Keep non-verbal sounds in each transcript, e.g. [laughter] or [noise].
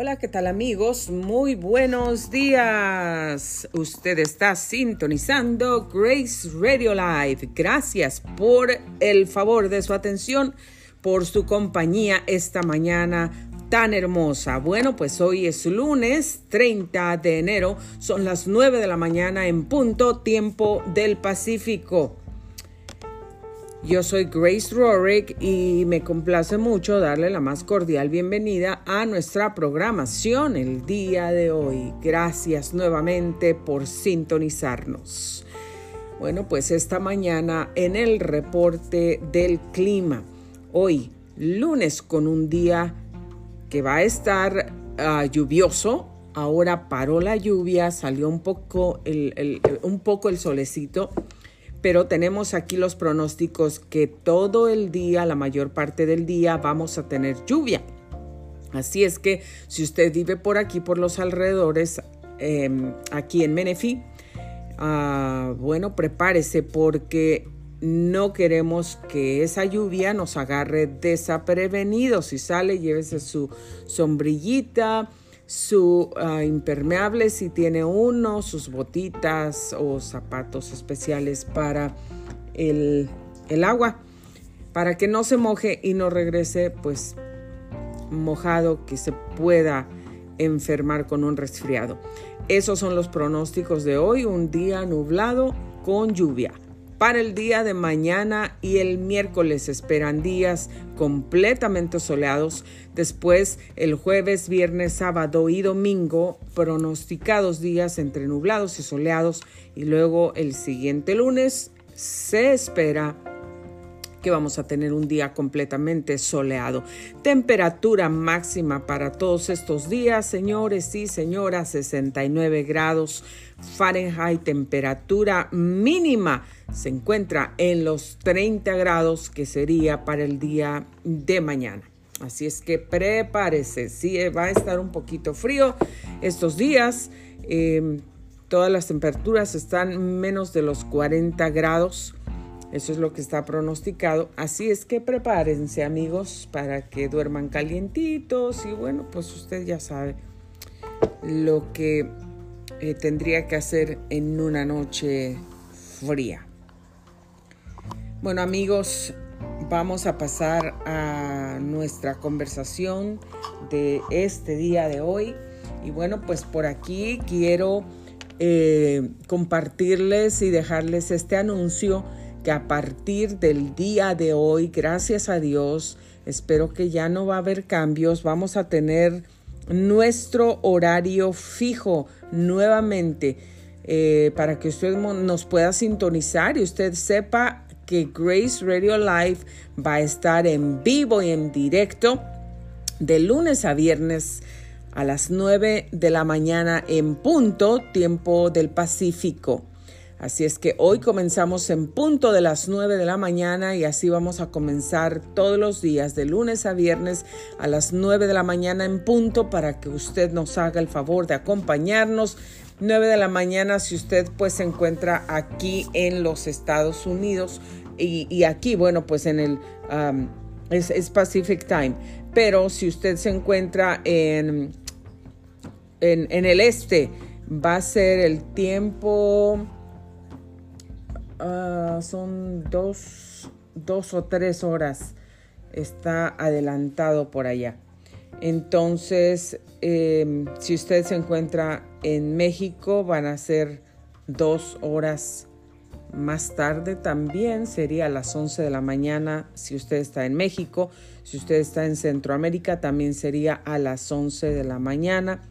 Hola, ¿qué tal amigos? Muy buenos días. Usted está sintonizando Grace Radio Live. Gracias por el favor de su atención, por su compañía esta mañana tan hermosa. Bueno, pues hoy es lunes 30 de enero, son las 9 de la mañana en punto tiempo del Pacífico. Yo soy Grace Rorick y me complace mucho darle la más cordial bienvenida a nuestra programación el día de hoy. Gracias nuevamente por sintonizarnos. Bueno, pues esta mañana en el reporte del clima, hoy lunes con un día que va a estar uh, lluvioso, ahora paró la lluvia, salió un poco el, un poco el solecito pero tenemos aquí los pronósticos que todo el día, la mayor parte del día, vamos a tener lluvia. Así es que si usted vive por aquí, por los alrededores, eh, aquí en Menefí, uh, bueno, prepárese porque no queremos que esa lluvia nos agarre desaprevenidos. Si sale, llévese su sombrillita, su uh, impermeable si tiene uno, sus botitas o zapatos especiales para el, el, agua, para que no se moje y no regrese pues mojado que se pueda enfermar con un resfriado. Esos son los pronósticos de hoy, un día nublado con lluvia. Para el día de mañana y el miércoles esperan días completamente soleados. Después el jueves, viernes, sábado y domingo pronosticados días entre nublados y soleados. Y luego el siguiente lunes se espera que vamos a tener un día completamente soleado. Temperatura máxima para todos estos días, señores y señoras, 69 grados Fahrenheit. Temperatura mínima se encuentra en los 30 grados que sería para el día de mañana. Así es que prepárese, sí va a estar un poquito frío estos días. Eh, todas las temperaturas están menos de los 40 grados. Eso es lo que está pronosticado. Así es que prepárense amigos para que duerman calientitos y bueno, pues usted ya sabe lo que eh, tendría que hacer en una noche fría. Bueno amigos, vamos a pasar a nuestra conversación de este día de hoy. Y bueno, pues por aquí quiero eh, compartirles y dejarles este anuncio que a partir del día de hoy, gracias a Dios, espero que ya no va a haber cambios, vamos a tener nuestro horario fijo nuevamente eh, para que usted nos pueda sintonizar y usted sepa que Grace Radio Live va a estar en vivo y en directo de lunes a viernes a las 9 de la mañana en punto, tiempo del Pacífico. Así es que hoy comenzamos en punto de las 9 de la mañana y así vamos a comenzar todos los días de lunes a viernes a las 9 de la mañana en punto para que usted nos haga el favor de acompañarnos 9 de la mañana si usted pues se encuentra aquí en los Estados Unidos y, aquí, bueno, pues en el es, Pacific Time. Pero si usted se encuentra en, en, el este, va a ser el tiempo, uh, son dos, dos o tres horas, está adelantado por allá. Entonces, em, si usted se encuentra en México, van a ser dos horas más tarde también sería a las 11 de la mañana si usted está en México. Si usted está en Centroamérica también sería a las 11 de la mañana.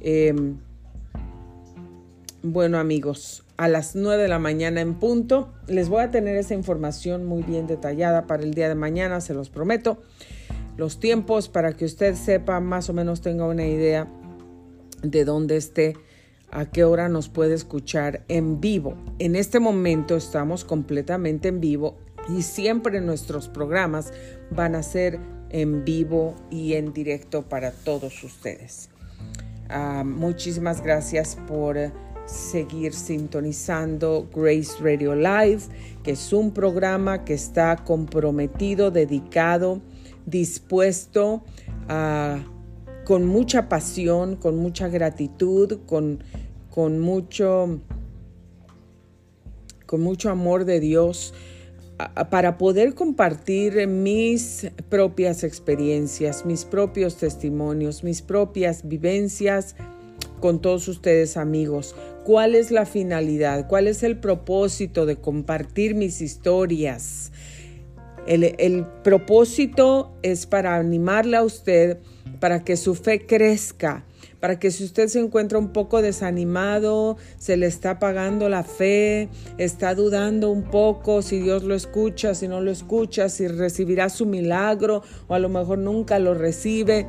Em, bueno amigos, a las 9 de la mañana en punto. Les voy a tener esa información muy bien detallada para el día de mañana, se los prometo los tiempos para que usted sepa, más o menos tenga una idea de dónde esté, a qué hora nos puede escuchar en vivo. En este momento estamos completamente en vivo y siempre nuestros programas van a ser en vivo y en directo para todos ustedes. Uh, muchísimas gracias por seguir sintonizando Grace Radio Live, que es un programa que está comprometido, dedicado, dispuesto a con mucha pasión, con mucha gratitud, con, con mucho con mucho amor de Dios para poder compartir mis propias experiencias, mis propios testimonios, mis propias vivencias con todos ustedes amigos. ¿Cuál es la finalidad? ¿Cuál es el propósito de compartir mis historias? El, el propósito es para animarle a usted, para que su fe crezca, para que si usted se encuentra un poco desanimado, se le está apagando la fe, está dudando un poco si Dios lo escucha, si no lo escucha, si recibirá su milagro o a lo mejor nunca lo recibe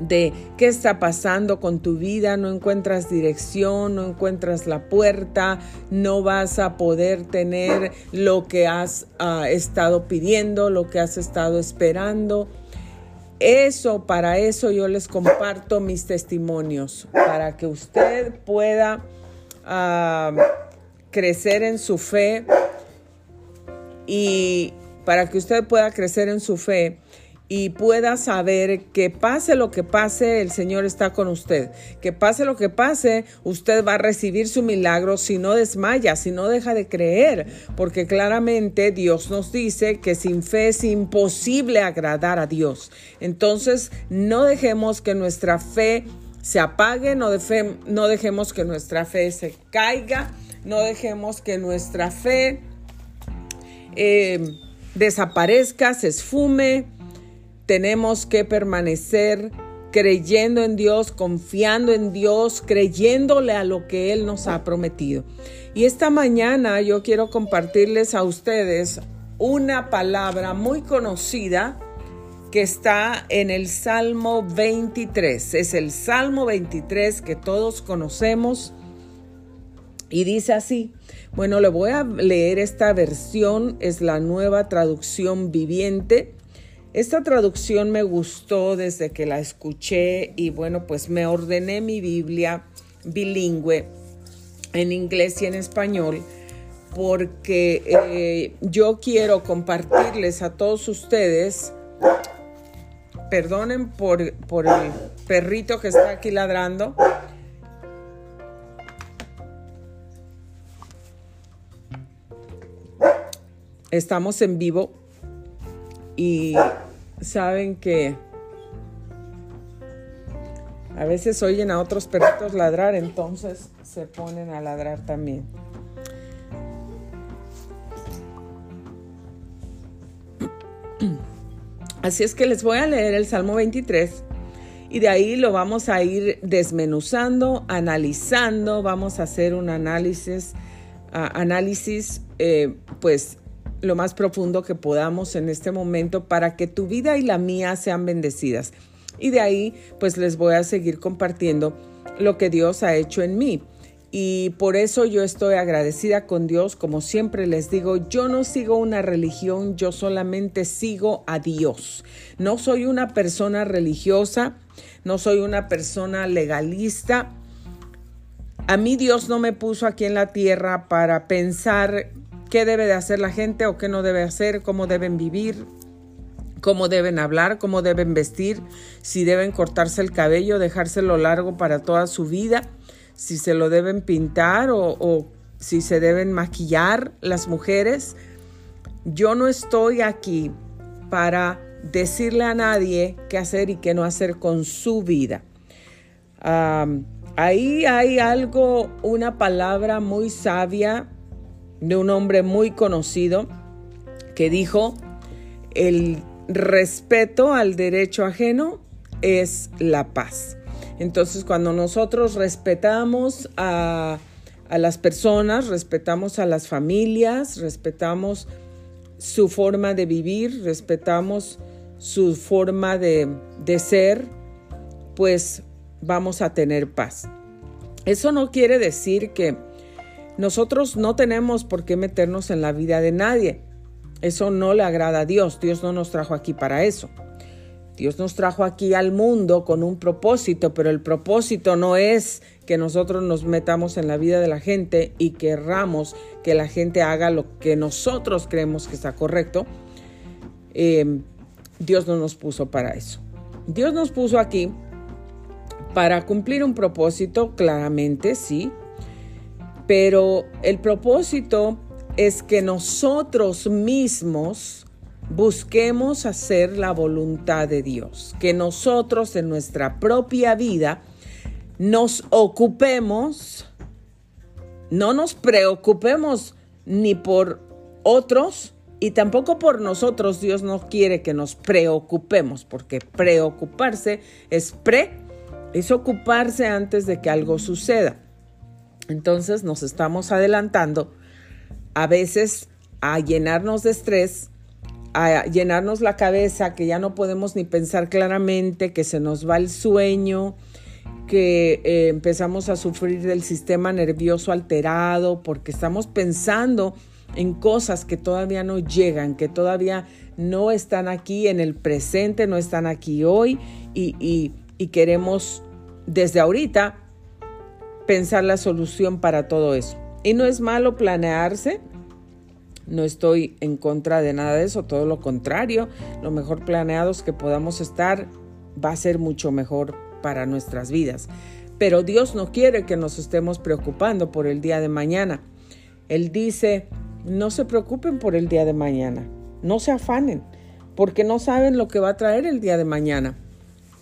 de qué está pasando con tu vida, no encuentras dirección, no encuentras la puerta, no vas a poder tener lo que has ah, estado pidiendo, lo que has estado esperando. Eso, para eso yo les comparto mis testimonios, para que usted pueda ah, crecer en su fe y para que usted pueda crecer en su fe y pueda saber que pase lo que pase, el Señor está con usted. Que pase lo que pase, usted va a recibir su milagro si no desmaya, si no deja de creer, porque claramente Dios nos dice que sin fe es imposible agradar a Dios. Entonces, no dejemos que nuestra fe se apague, no, dejemos que nuestra fe se caiga, no dejemos que nuestra fe eh, desaparezca, se esfume tenemos que permanecer creyendo en Dios, confiando en Dios, creyéndole a lo que Él nos ha prometido. Y esta mañana yo quiero compartirles a ustedes una palabra muy conocida que está en el Salmo 23. Es el Salmo 23 que todos conocemos y dice así. Bueno, le voy a leer esta versión, es la nueva traducción viviente esta traducción me gustó desde que la escuché y bueno, pues me ordené mi Biblia bilingüe en inglés y en español porque eh, yo quiero compartirles a todos ustedes, perdonen por, por el perrito que está aquí ladrando, estamos en vivo y saben que a veces oyen a otros perritos ladrar, entonces se ponen a ladrar también. Así es que les voy a leer el Salmo 23 y de ahí lo vamos a ir desmenuzando, analizando, vamos a hacer un análisis, análisis eh, pues lo más profundo que podamos en este momento para que tu vida y la mía sean bendecidas. Y de ahí, pues les voy a seguir compartiendo lo que Dios ha hecho en mí. Y por eso yo estoy agradecida con Dios. Como siempre les digo, yo no sigo una religión, yo solamente sigo a Dios. No soy una persona religiosa, no soy una persona legalista. A mí Dios no me puso aquí en la tierra para pensar qué debe de hacer la gente o qué no debe hacer, cómo deben vivir, cómo deben hablar, cómo deben vestir, si deben cortarse el cabello, dejárselo largo para toda su vida, si se lo deben pintar o, o si se deben maquillar las mujeres. Yo no estoy aquí para decirle a nadie qué hacer y qué no hacer con su vida. ahí hay algo, una palabra muy sabia de un hombre muy conocido que dijo, el respeto al derecho ajeno es la paz. Entonces, cuando nosotros respetamos a, las personas, respetamos a las familias, respetamos su forma de vivir, respetamos su forma de, de ser, pues vamos a tener paz. Eso no quiere decir que nosotros no tenemos por qué meternos en la vida de nadie. Eso no le agrada a Dios. Dios no nos trajo aquí para eso. Dios nos trajo aquí al mundo con un propósito, pero el propósito no es que nosotros nos metamos en la vida de la gente y querramos que la gente haga lo que nosotros creemos que está correcto. Eh, Dios no nos puso para eso. Dios nos puso aquí para cumplir un propósito, claramente, sí, pero el propósito es que nosotros mismos busquemos hacer la voluntad de Dios, que nosotros en nuestra propia vida nos ocupemos, no nos preocupemos ni por otros y tampoco por nosotros. Dios no quiere que nos preocupemos, porque preocuparse es pre, es ocuparse antes de que algo suceda. Entonces nos estamos adelantando a veces a llenarnos de estrés, a llenarnos la cabeza, que ya no podemos ni pensar claramente, que se nos va el sueño, que eh, empezamos a sufrir del sistema nervioso alterado, porque estamos pensando en cosas que todavía no llegan, que todavía no están aquí en el presente, no están aquí hoy y, y queremos desde ahorita pensar la solución para todo eso. Y no es malo planearse, no estoy en contra de nada de eso, todo lo contrario, lo mejor planeados que podamos estar va a ser mucho mejor para nuestras vidas. Pero Dios no quiere que nos estemos preocupando por el día de mañana. Él dice, no se preocupen por el día de mañana, no se afanen, porque no saben lo que va a traer el día de mañana.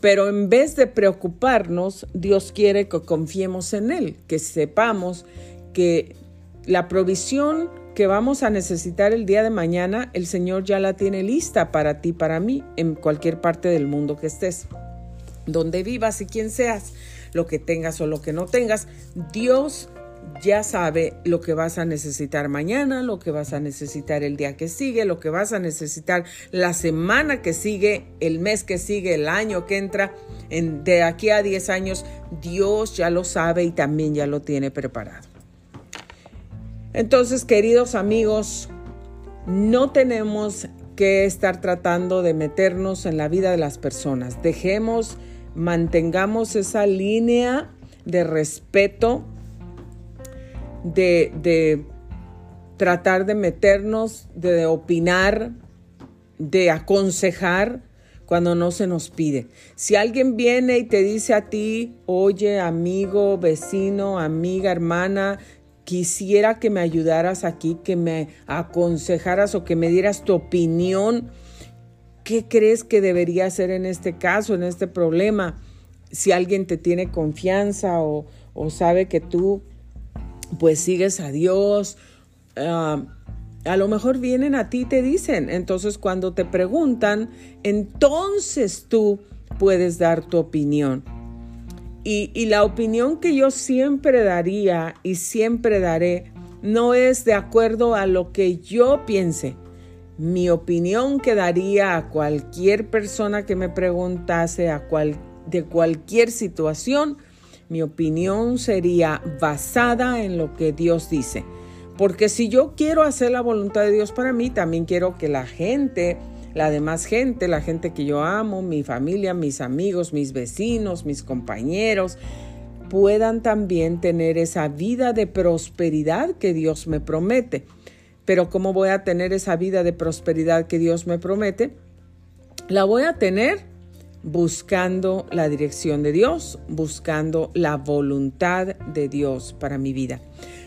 Pero en vez de preocuparnos, Dios quiere que confiemos en Él, que sepamos que la provisión que vamos a necesitar el día de mañana, el Señor ya la tiene lista para ti, para mí, en cualquier parte del mundo que estés, donde vivas y quien seas, lo que tengas o lo que no tengas, Dios ya sabe lo que vas a necesitar mañana, lo que vas a necesitar el día que sigue, lo que vas a necesitar la semana que sigue, el mes que sigue, el año que entra. En, de aquí a 10 años, Dios ya lo sabe y también ya lo tiene preparado. Entonces, queridos amigos, no tenemos que estar tratando de meternos en la vida de las personas. Dejemos, mantengamos esa línea de respeto de, tratar de meternos, de, opinar, de aconsejar cuando no se nos pide. Si alguien viene y te dice a ti, oye, amigo, vecino, amiga, hermana, quisiera que me ayudaras aquí, que me aconsejaras o que me dieras tu opinión, ¿qué crees que debería hacer en este caso, en este problema? Si alguien te tiene confianza o, o sabe que tú pues sigues a Dios. A lo mejor vienen a ti y te dicen. Entonces cuando te preguntan, entonces tú puedes dar tu opinión. Y, y la opinión que yo siempre daría y siempre daré no es de acuerdo a lo que yo piense. Mi opinión que daría a cualquier persona que me preguntase a cual, de cualquier situación mi opinión sería basada en lo que Dios dice. Porque si yo quiero hacer la voluntad de Dios para mí, también quiero que la gente, la demás gente, la gente que yo amo, mi familia, mis amigos, mis vecinos, mis compañeros, puedan también tener esa vida de prosperidad que Dios me promete. Pero ¿cómo voy a tener esa vida de prosperidad que Dios me promete? La voy a tener buscando la dirección de Dios, buscando la voluntad de Dios para mi vida.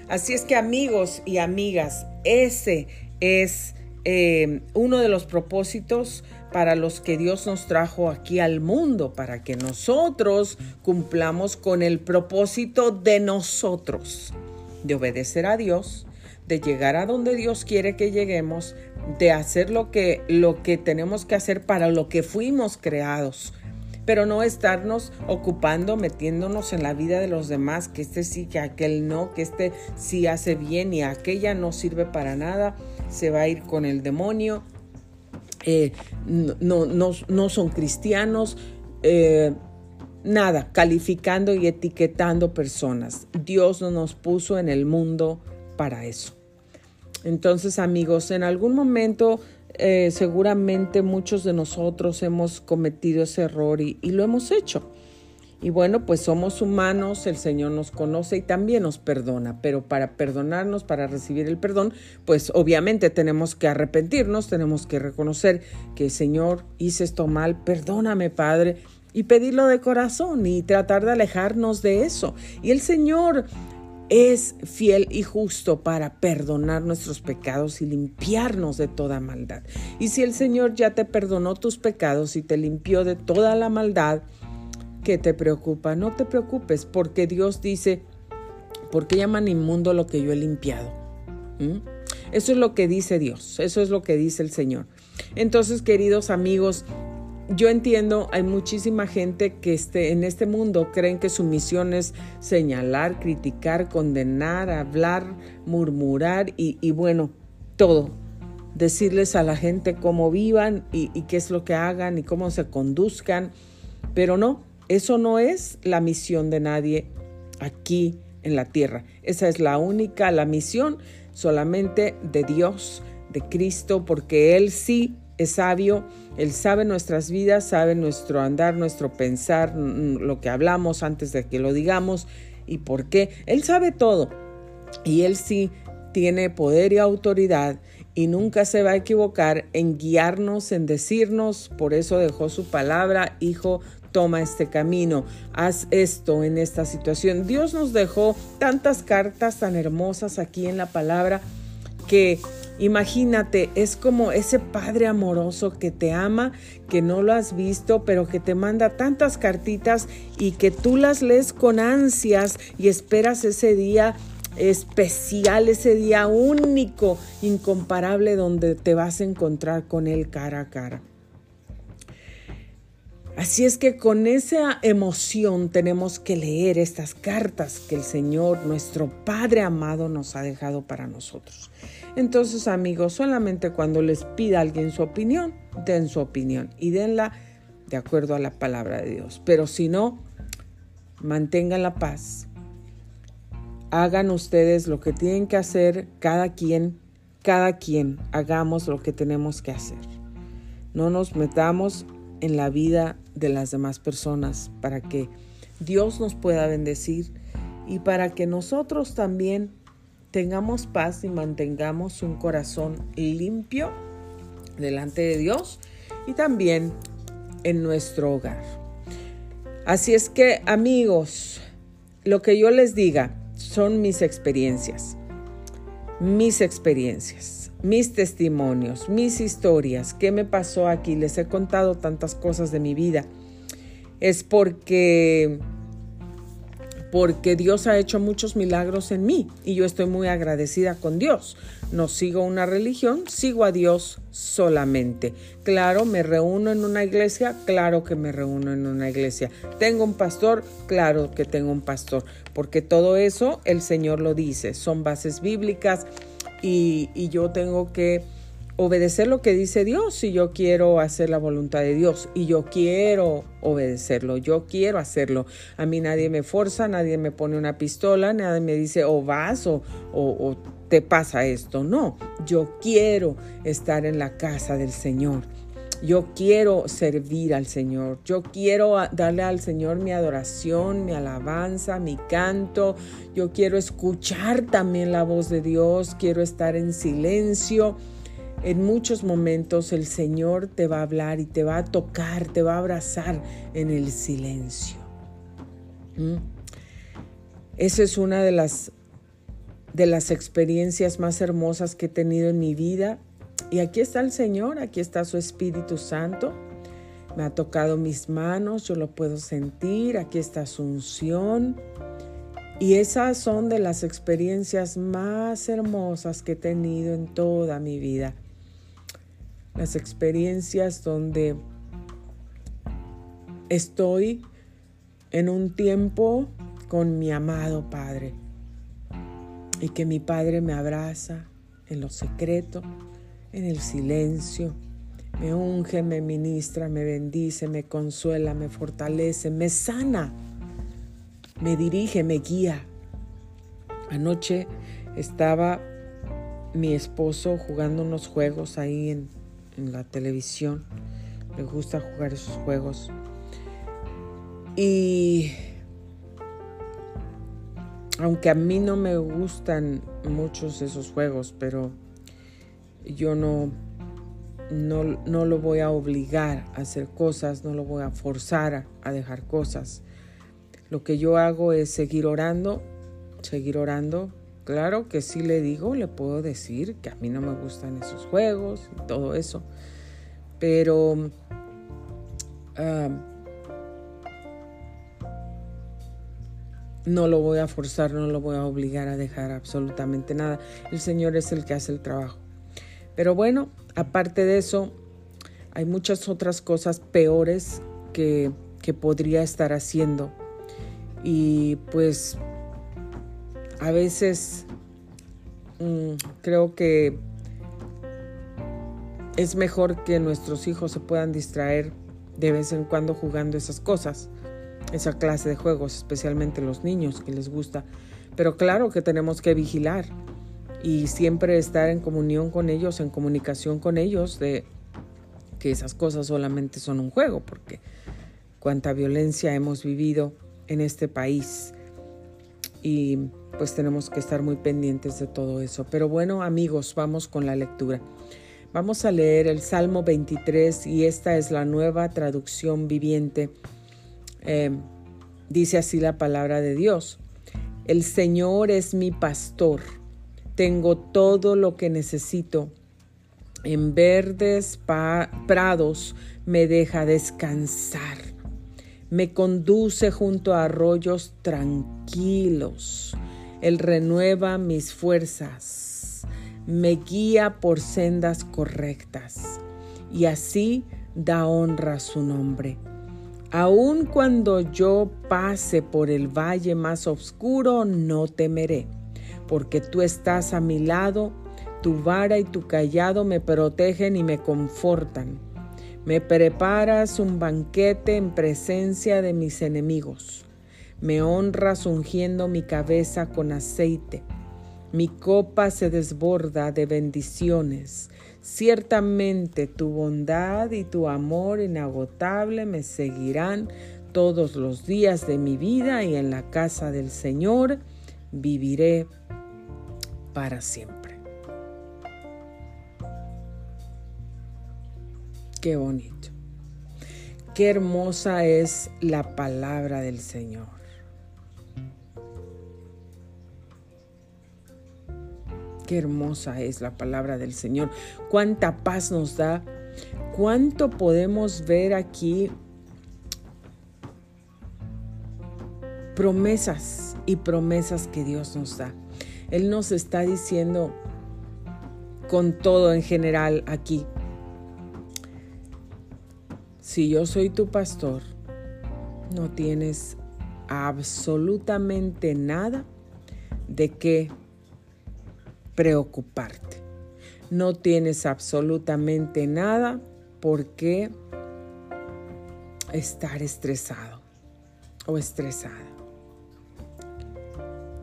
Así es que amigos y amigas, ese es eh, uno de los propósitos para los que Dios nos trajo aquí al mundo, para que nosotros cumplamos con el propósito de nosotros, de obedecer a Dios, de llegar a donde Dios quiere que lleguemos, de hacer lo que, lo que tenemos que hacer para lo que fuimos creados, pero no estarnos ocupando, metiéndonos en la vida de los demás, que este sí, que aquel no, que este sí hace bien y aquella no sirve para nada, se va a ir con el demonio, eh, no, no, no, son cristianos. Eh, nada, calificando y etiquetando personas. Dios no nos puso en el mundo para eso. Entonces, amigos, en algún momento eh, seguramente muchos de nosotros hemos cometido ese error y, lo hemos hecho. Y bueno, pues somos humanos, el Señor nos conoce y también nos perdona, pero para perdonarnos, para recibir el perdón, pues obviamente tenemos que arrepentirnos, tenemos que reconocer que Señor, hice esto mal, perdóname Padre, y pedirlo de corazón y tratar de alejarnos de eso. Y el Señor es fiel y justo para perdonar nuestros pecados y limpiarnos de toda maldad. Y si el Señor ya te perdonó tus pecados y te limpió de toda la maldad, ¿qué te preocupa? No te preocupes, porque Dios dice, ¿por qué llaman inmundo lo que yo he limpiado? ¿Mm? Eso es lo que dice Dios, eso es lo que dice el Señor. Entonces, queridos amigos, yo entiendo, hay muchísima gente que esté en este mundo creen que su misión es señalar, criticar, condenar, hablar, murmurar y, bueno, todo. Decirles a la gente cómo vivan y, qué es lo que hagan y cómo se conduzcan. Pero no, eso no es la misión de nadie aquí en la tierra. Esa es la única, la misión solamente de Dios, de Cristo, porque Él sí es sabio, Él sabe nuestras vidas, sabe nuestro andar, nuestro pensar, lo que hablamos antes de que lo digamos y por qué. Él sabe todo y Él sí tiene poder y autoridad y nunca se va a equivocar en guiarnos, en decirnos, por eso dejó su palabra, hijo, toma este camino, haz esto en esta situación. Dios nos dejó tantas cartas tan hermosas aquí en la palabra que Imagínate, es como ese padre amoroso que te ama, que no lo has visto, pero que te manda tantas cartitas y que tú las lees con ansias y esperas ese día especial, ese día único, incomparable, donde te vas a encontrar con él cara a cara. Así es que con esa emoción tenemos que leer estas cartas que el Señor, nuestro Padre amado, nos ha dejado para nosotros. Entonces, amigos, solamente cuando les pida a alguien su opinión, den su opinión y denla de acuerdo a la palabra de Dios. Pero si no, mantengan la paz. Hagan ustedes lo que tienen que hacer, cada quien, cada quien, hagamos lo que tenemos que hacer. No nos metamos en la vida de las demás personas para que Dios nos pueda bendecir y para que nosotros también tengamos paz y mantengamos un corazón limpio delante de Dios y también en nuestro hogar. Así es que amigos, lo que yo les diga son mis experiencias, mis experiencias, mis testimonios, mis historias, qué me pasó aquí, les he contado tantas cosas de mi vida. Es porque porque Dios ha hecho muchos milagros en mí y yo estoy muy agradecida con Dios. No sigo una religión, sigo a Dios solamente. Claro, me reúno en una iglesia, claro que me reúno en una iglesia. Tengo un pastor, claro que tengo un pastor, porque todo eso el Señor lo dice, son bases bíblicas y, y yo tengo que obedecer lo que dice Dios si yo quiero hacer la voluntad de Dios y yo quiero obedecerlo, yo quiero hacerlo. A mí nadie me forza, nadie me pone una pistola, nadie me dice o vas o, o, te pasa esto. No, yo quiero estar en la casa del Señor. Yo quiero servir al Señor. Yo quiero darle al Señor mi adoración, mi alabanza, mi canto. Yo quiero escuchar también la voz de Dios. Quiero estar en silencio en muchos momentos el Señor te va a hablar y te va a tocar, te va a abrazar en el silencio. ¿Mm? Esa es una de las, de las experiencias más hermosas que he tenido en mi vida. Y aquí está el Señor, aquí está su Espíritu Santo. Me ha tocado mis manos, yo lo puedo sentir, aquí está su unción. Y esas son de las experiencias más hermosas que he tenido en toda mi vida las experiencias donde estoy en un tiempo con mi amado Padre y que mi Padre me abraza en lo secreto, en el silencio, me unge, me ministra, me bendice, me consuela, me fortalece, me sana, me dirige, me guía. Anoche estaba mi esposo jugando unos juegos ahí en, en la televisión. Le gusta jugar esos juegos. Y aunque a mí no me gustan muchos esos juegos, pero yo no, no, no, lo voy a obligar a hacer cosas, no lo voy a forzar a dejar cosas. Lo que yo hago es seguir orando, seguir orando. Claro que sí le digo, le puedo decir que a mí no me gustan esos juegos y todo eso, pero ah, no lo voy a forzar, no lo voy a obligar a dejar absolutamente nada. El Señor es el que hace el trabajo. Pero bueno, aparte de eso, hay muchas otras cosas peores que, que podría estar haciendo. Y pues a veces mm, creo que es mejor que nuestros hijos se puedan distraer de vez en cuando jugando esas cosas, esa clase de juegos, especialmente los niños que les gusta. Pero claro que tenemos que vigilar y siempre estar en comunión con ellos, en comunicación con ellos de que esas cosas solamente son un juego, porque cuánta violencia hemos vivido en este país y pues tenemos que estar muy pendientes de todo eso. Pero bueno amigos, vamos con la lectura. Vamos a leer el Salmo 23 y esta es la nueva traducción viviente. Eh, dice así la palabra de Dios. El Señor es mi pastor tengo todo lo que necesito. En verdes prados me deja descansar. Me conduce junto a arroyos tranquilos. Él renueva mis fuerzas. Me guía por sendas correctas. Y así da honra a su nombre. Aun cuando yo pase por el valle más oscuro, no temeré porque tú estás a mi lado, tu vara y tu callado me protegen y me confortan. Me preparas un banquete en presencia de mis enemigos. Me honras ungiendo mi cabeza con aceite. Mi copa se desborda de bendiciones. Ciertamente tu bondad y tu amor inagotable me seguirán todos los días de mi vida y en la casa del Señor viviré para siempre. Qué bonito. Qué hermosa es la palabra del Señor. Qué hermosa es la palabra del Señor. Cuánta paz nos da. Cuánto podemos ver aquí promesas y promesas que Dios nos da. Él nos está diciendo con todo en general aquí, si yo soy tu pastor, no tienes absolutamente nada de qué preocuparte. No tienes absolutamente nada por qué estar estresado o estresada.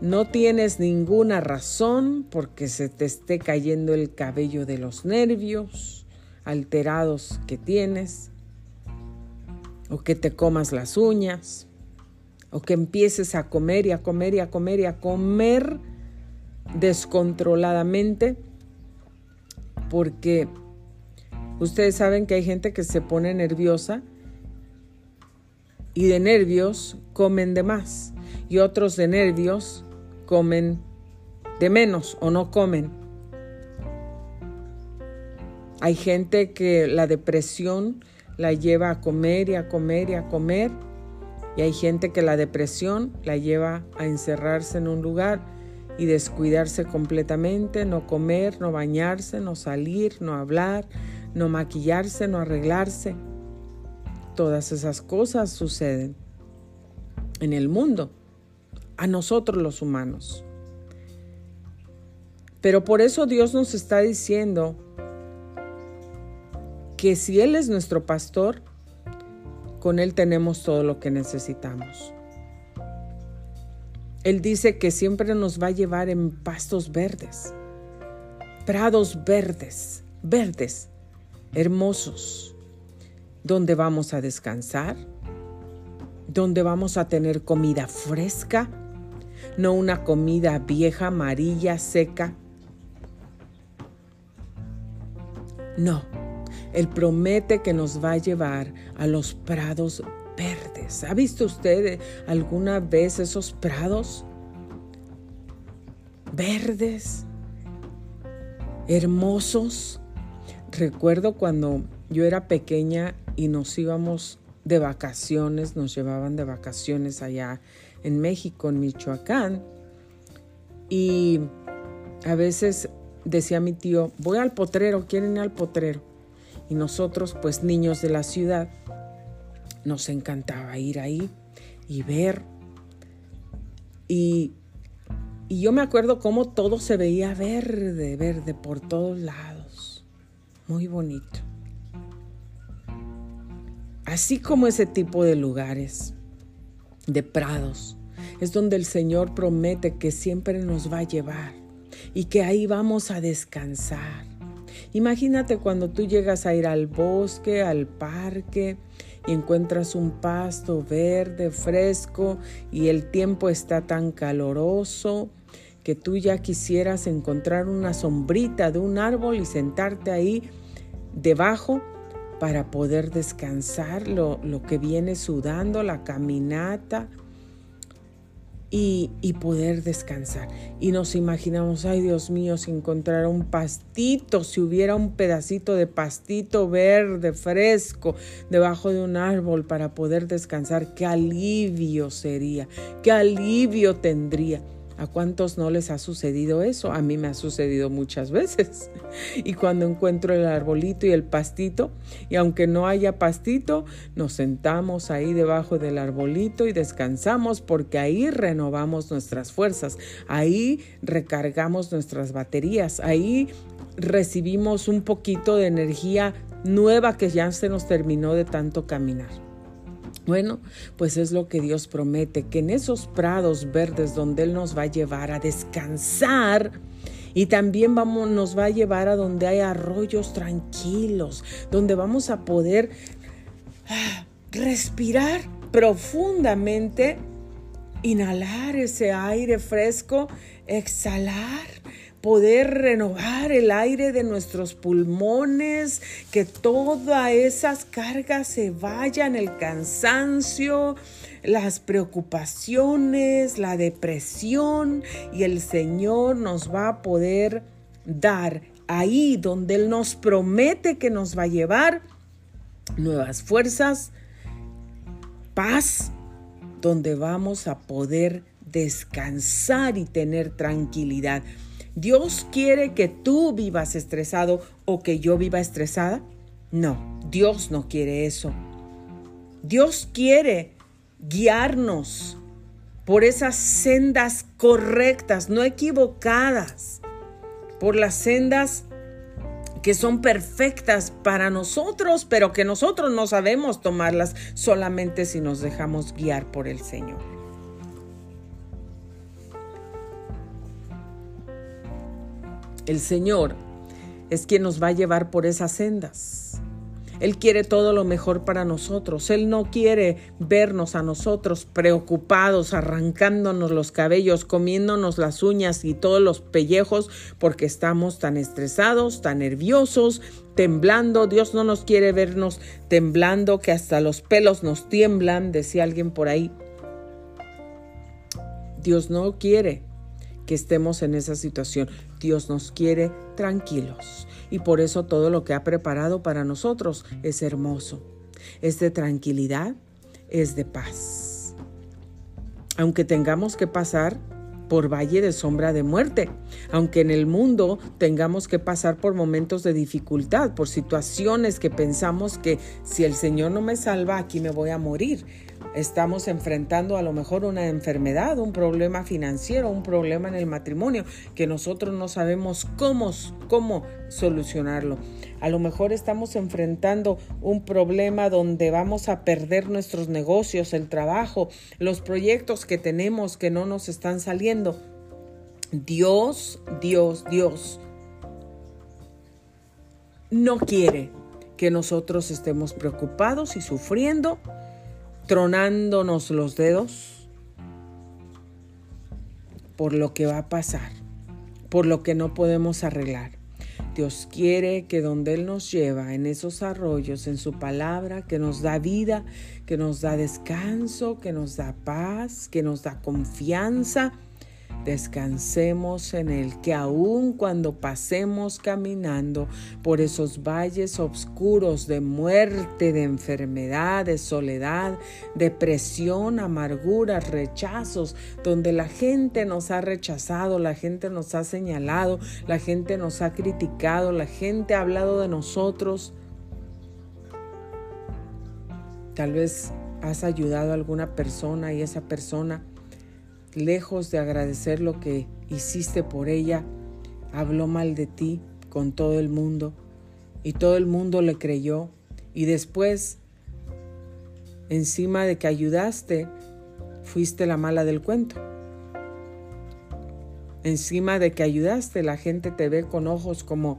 No tienes ninguna razón porque se te esté cayendo el cabello de los nervios alterados que tienes, o que te comas las uñas, o que empieces a comer y a comer y a comer y a comer descontroladamente, porque ustedes saben que hay gente que se pone nerviosa y de nervios comen de más y otros de nervios comen de menos o no comen. Hay gente que la depresión la lleva a comer y a comer y a comer. Y hay gente que la depresión la lleva a encerrarse en un lugar y descuidarse completamente, no comer, no bañarse, no salir, no hablar, no maquillarse, no arreglarse. Todas esas cosas suceden en el mundo a nosotros los humanos. Pero por eso Dios nos está diciendo que si Él es nuestro pastor, con Él tenemos todo lo que necesitamos. Él dice que siempre nos va a llevar en pastos verdes, prados verdes, verdes, hermosos, donde vamos a descansar, donde vamos a tener comida fresca, no una comida vieja, amarilla, seca. No, Él promete que nos va a llevar a los prados verdes. ¿Ha visto usted alguna vez esos prados verdes, hermosos? Recuerdo cuando yo era pequeña y nos íbamos de vacaciones, nos llevaban de vacaciones allá en México, en Michoacán. Y a veces decía mi tío, voy al potrero, quieren ir al potrero. Y nosotros, pues niños de la ciudad, nos encantaba ir ahí y ver. Y, y yo me acuerdo cómo todo se veía verde, verde por todos lados. Muy bonito. Así como ese tipo de lugares, de prados, es donde el Señor promete que siempre nos va a llevar y que ahí vamos a descansar. Imagínate cuando tú llegas a ir al bosque, al parque y encuentras un pasto verde, fresco y el tiempo está tan caloroso que tú ya quisieras encontrar una sombrita de un árbol y sentarte ahí debajo para poder descansar lo, que viene sudando, la caminata y, poder descansar. Y nos imaginamos, ay Dios mío, si encontrara un pastito, si hubiera un pedacito de pastito verde, fresco, debajo de un árbol para poder descansar, qué alivio sería, qué alivio tendría. ¿A cuántos no les ha sucedido eso? A mí me ha sucedido muchas [laughs] veces. Y cuando encuentro el arbolito y el pastito, y aunque no haya pastito, nos sentamos ahí debajo del arbolito y descansamos porque ahí renovamos nuestras fuerzas, ahí recargamos nuestras baterías, ahí recibimos un poquito de energía nueva que ya se nos terminó de tanto caminar. Bueno, pues es lo que Dios promete, que en esos prados verdes donde Él nos va a llevar a descansar, y también vamos, nos va a llevar a donde hay arroyos tranquilos, donde vamos a poder ah, respirar profundamente, inhalar ese aire fresco, exhalar poder renovar el aire de nuestros pulmones, que todas esas cargas se vayan, el cansancio, las preocupaciones, la depresión, y el Señor nos va a poder dar ahí donde Él nos promete que nos va a llevar nuevas fuerzas, paz, donde vamos a poder descansar y tener tranquilidad. ¿Dios quiere que tú vivas estresado o que yo viva estresada? No, Dios no quiere eso. Dios quiere guiarnos por esas sendas correctas, no equivocadas, por las sendas que son perfectas para nosotros, pero que nosotros no sabemos tomarlas solamente si nos dejamos guiar por el Señor. El Señor es quien nos va a llevar por esas sendas. Él quiere todo lo mejor para nosotros. Él no quiere vernos a nosotros preocupados, arrancándonos los cabellos, comiéndonos las uñas y todos los pellejos porque estamos tan estresados, tan nerviosos, temblando. Dios no nos quiere vernos temblando, que hasta los pelos nos tiemblan, decía alguien por ahí. Dios no quiere que estemos en esa situación. Dios nos quiere tranquilos y por eso todo lo que ha preparado para nosotros es hermoso. Es de tranquilidad, es de paz. Aunque tengamos que pasar por valle de sombra de muerte, aunque en el mundo tengamos que pasar por momentos de dificultad, por situaciones que pensamos que si el Señor no me salva, aquí me voy a morir estamos enfrentando a lo mejor una enfermedad, un problema financiero, un problema en el matrimonio, que nosotros no sabemos cómo, cómo solucionarlo. A lo mejor estamos enfrentando un problema donde vamos a perder nuestros negocios, el trabajo, los proyectos que tenemos que no nos están saliendo. Dios, Dios, Dios no quiere que nosotros estemos preocupados y sufriendo tronándonos los dedos por lo que va a pasar, por lo que no podemos arreglar. Dios quiere que donde Él nos lleva, en esos arroyos, en su palabra, que nos da vida, que nos da descanso, que nos da paz, que nos da confianza, Descansemos en Él, que aun cuando pasemos caminando por esos valles oscuros de muerte, de enfermedad, de soledad, depresión, amargura, rechazos, donde la gente nos ha rechazado, la gente nos ha señalado, la gente nos ha criticado, la gente ha hablado de nosotros, tal vez has ayudado a alguna persona y esa persona lejos de agradecer lo que hiciste por ella, habló mal de ti con todo el mundo y todo el mundo le creyó y después, encima de que ayudaste, fuiste la mala del cuento. Encima de que ayudaste, la gente te ve con ojos como,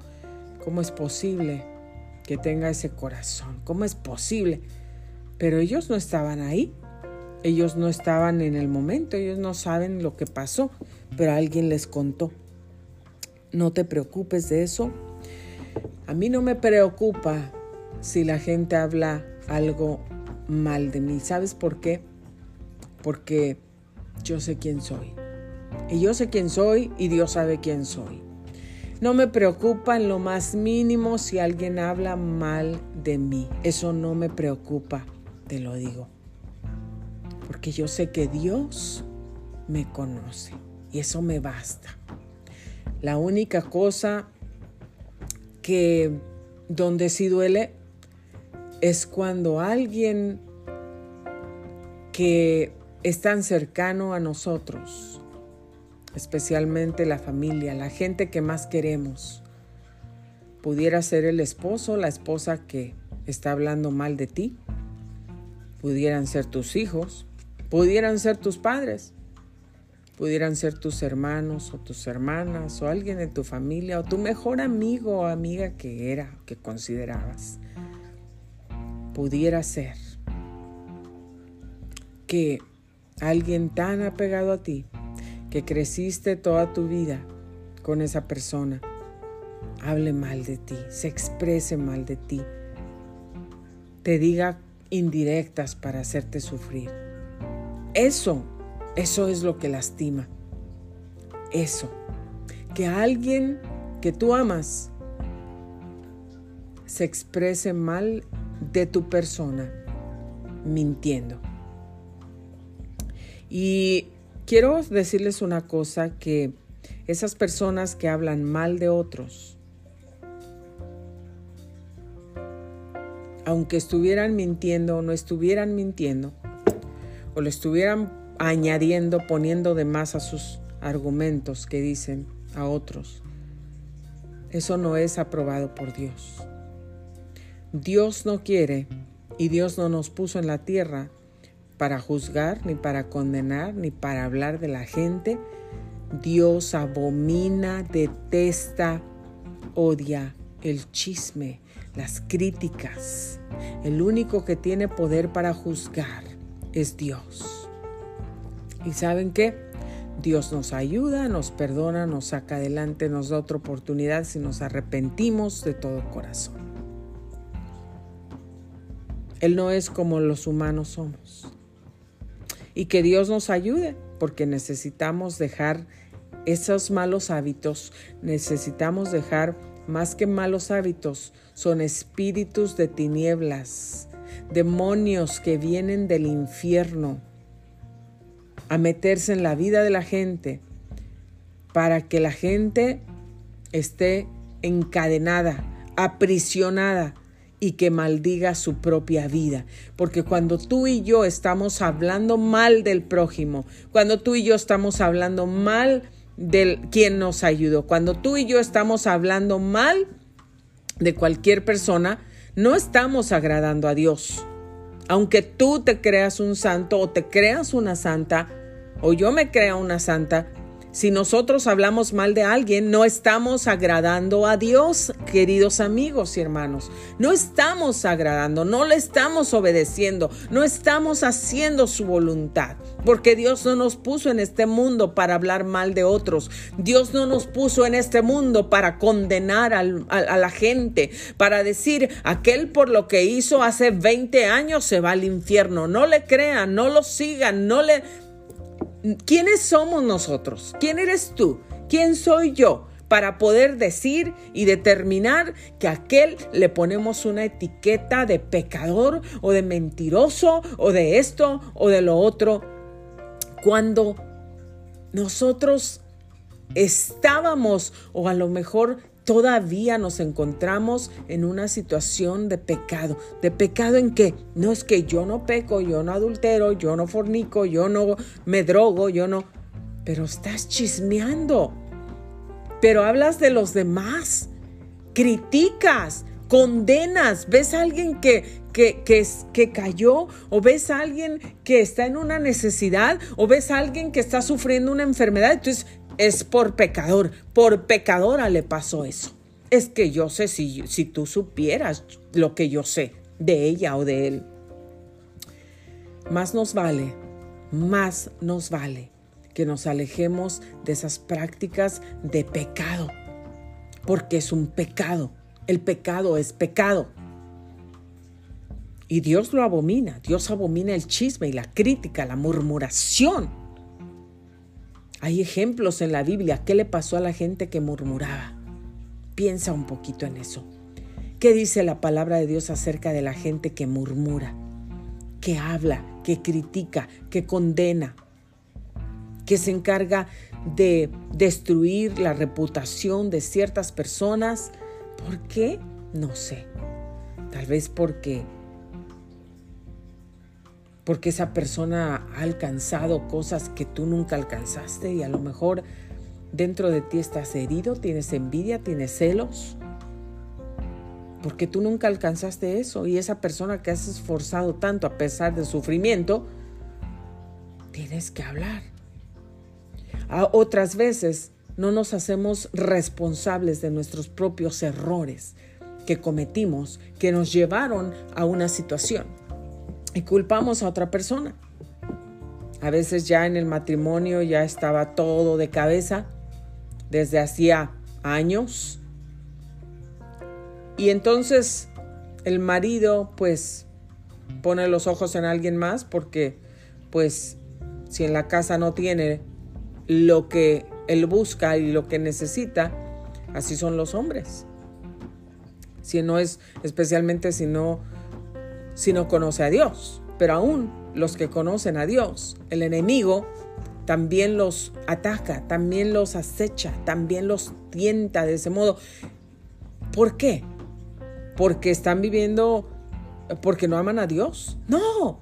¿cómo es posible que tenga ese corazón? ¿Cómo es posible? Pero ellos no estaban ahí. Ellos no estaban en el momento, ellos no saben lo que pasó, pero alguien les contó. No te preocupes de eso. A mí no me preocupa si la gente habla algo mal de mí. ¿Sabes por qué? Porque yo sé quién soy. Y yo sé quién soy y Dios sabe quién soy. No me preocupa en lo más mínimo si alguien habla mal de mí. Eso no me preocupa, te lo digo porque yo sé que Dios me conoce y eso me basta. La única cosa que donde sí duele es cuando alguien que es tan cercano a nosotros, especialmente la familia, la gente que más queremos, pudiera ser el esposo, la esposa que está hablando mal de ti, pudieran ser tus hijos, Pudieran ser tus padres, pudieran ser tus hermanos o tus hermanas o alguien de tu familia o tu mejor amigo o amiga que era, que considerabas. Pudiera ser que alguien tan apegado a ti, que creciste toda tu vida con esa persona, hable mal de ti, se exprese mal de ti, te diga indirectas para hacerte sufrir. Eso, eso es lo que lastima. Eso. Que alguien que tú amas se exprese mal de tu persona mintiendo. Y quiero decirles una cosa que esas personas que hablan mal de otros, aunque estuvieran mintiendo o no estuvieran mintiendo, o le estuvieran añadiendo, poniendo de más a sus argumentos que dicen a otros. Eso no es aprobado por Dios. Dios no quiere y Dios no nos puso en la tierra para juzgar, ni para condenar, ni para hablar de la gente. Dios abomina, detesta, odia el chisme, las críticas. El único que tiene poder para juzgar es Dios. ¿Y saben qué? Dios nos ayuda, nos perdona, nos saca adelante, nos da otra oportunidad si nos arrepentimos de todo corazón. Él no es como los humanos somos. Y que Dios nos ayude, porque necesitamos dejar esos malos hábitos, necesitamos dejar más que malos hábitos, son espíritus de tinieblas demonios que vienen del infierno a meterse en la vida de la gente para que la gente esté encadenada, aprisionada y que maldiga su propia vida. Porque cuando tú y yo estamos hablando mal del prójimo, cuando tú y yo estamos hablando mal de quien nos ayudó, cuando tú y yo estamos hablando mal de cualquier persona, no estamos agradando a Dios. Aunque tú te creas un santo o te creas una santa, o yo me crea una santa, Si nosotros hablamos mal de alguien, no estamos agradando a Dios, queridos amigos y hermanos. No estamos agradando, no le estamos obedeciendo, no estamos haciendo su voluntad. Porque Dios no nos puso en este mundo para hablar mal de otros. Dios no nos puso en este mundo para condenar a, a la gente, para decir, aquel por lo que hizo hace 20 años se va al infierno. No le crean, no lo sigan, no le ¿Quiénes somos nosotros? ¿Quién eres tú? ¿Quién soy yo? Para poder decir y determinar que a aquel le ponemos una etiqueta de pecador o de mentiroso o de esto o de lo otro, cuando nosotros estábamos o a lo mejor todavía nos encontramos en una situación de pecado. ¿De pecado en qué? No es que yo no peco, yo no adultero, yo no fornico, yo no me drogo, yo no... Pero estás chismeando. Pero hablas de los demás. Criticas, condenas. ¿Ves a alguien que, que, que, que, cayó? ¿O ves a alguien que está en una necesidad? ¿O ves a alguien que está sufriendo una enfermedad? Entonces es por pecador, por pecadora le pasó eso. Es que yo sé si, si tú supieras lo que yo sé de ella o de él. Más nos vale, más nos vale que nos alejemos de esas prácticas de pecado, porque es un pecado. El pecado es pecado. Y Dios lo abomina. Dios abomina el chisme y la crítica, la murmuración. Hay ejemplos en la Biblia. ¿Qué le pasó a la gente que murmuraba? Piensa un poquito en eso. ¿Qué dice la palabra de Dios acerca de la gente que murmura, que habla, que critica, que condena, que se encarga de destruir la reputación de ciertas personas? ¿Por qué? No sé. Tal vez porque porque esa persona ha alcanzado cosas que tú nunca alcanzaste y a lo mejor dentro de ti estás herido, tienes envidia, tienes celos, porque tú nunca alcanzaste eso y esa persona que has esforzado tanto a pesar del sufrimiento, tienes que hablar. A otras veces no nos hacemos responsables de nuestros propios errores que cometimos, que nos llevaron a una situación y culpamos a otra persona. A veces ya en el matrimonio ya estaba todo de cabeza desde hacía años. Y entonces el marido pues pone los ojos en alguien más porque pues si en la casa no tiene lo que él busca y lo que necesita, así son los hombres. Si no es, especialmente si no si no conoce a Dios. Pero aún los que conocen a Dios, el enemigo también los ataca, también los acecha, también los tienta de ese modo. ¿Por qué? Porque están viviendo, porque no aman a Dios. No.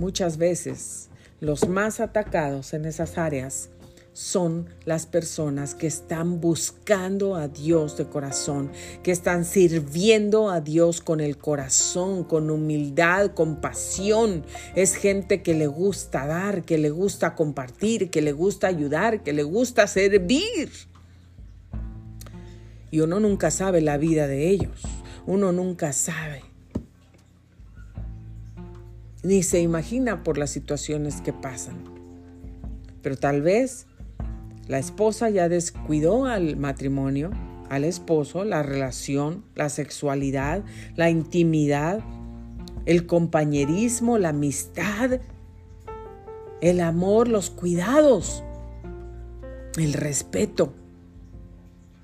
Muchas veces los más atacados en esas áreas son las personas que están buscando a Dios de corazón, que están sirviendo a Dios con el corazón, con humildad, con pasión. Es gente que le gusta dar, que le gusta compartir, que le gusta ayudar, que le gusta servir. Y uno nunca sabe la vida de ellos. Uno nunca sabe. Ni se imagina por las situaciones que pasan. Pero tal vez la esposa ya descuidó al matrimonio, al esposo, la relación, la sexualidad, la intimidad, el compañerismo, la amistad, el amor, los cuidados, el respeto,